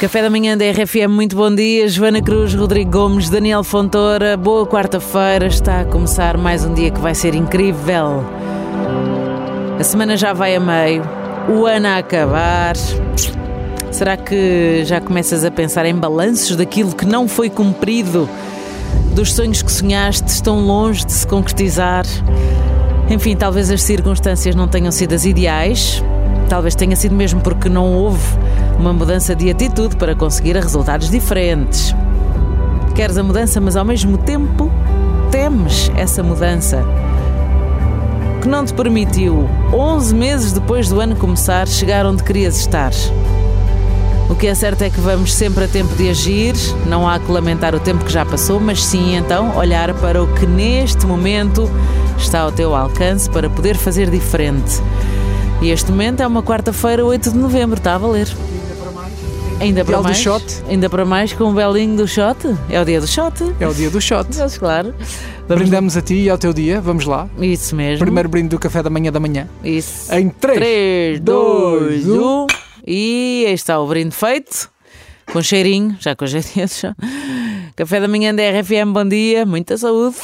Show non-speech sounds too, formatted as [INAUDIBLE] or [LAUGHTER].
Café da manhã da RFM, muito bom dia. Joana Cruz, Rodrigo Gomes, Daniel Fontoura, boa quarta-feira. Está a começar mais um dia que vai ser incrível. A semana já vai a meio, o ano a acabar. Será que já começas a pensar em balanços daquilo que não foi cumprido? Dos sonhos que sonhaste estão longe de se concretizar? Enfim, talvez as circunstâncias não tenham sido as ideais, talvez tenha sido mesmo porque não houve uma mudança de atitude para conseguir resultados diferentes. Queres a mudança, mas ao mesmo tempo temes essa mudança que não te permitiu, 11 meses depois do ano começar, chegar onde querias estar. O que é certo é que vamos sempre a tempo de agir, não há que lamentar o tempo que já passou, mas sim então olhar para o que neste momento está ao teu alcance para poder fazer diferente. E este momento é uma quarta-feira, 8 de novembro, está a valer. Ainda para Dia do mais? shot. Ainda para mais com o belinho do shot? É o dia do shot? É o dia do shot. [LAUGHS] Mas, claro. Vamos Brindamos a ti e ao teu dia, vamos lá. Isso mesmo. Primeiro brinde do café da manhã da manhã. Isso. Em 3, 3, 2, 1. E aí está o brinde feito. Com cheirinho, já com jeitinho. [LAUGHS] Café da manhã da RFM, bom dia, muita saúde.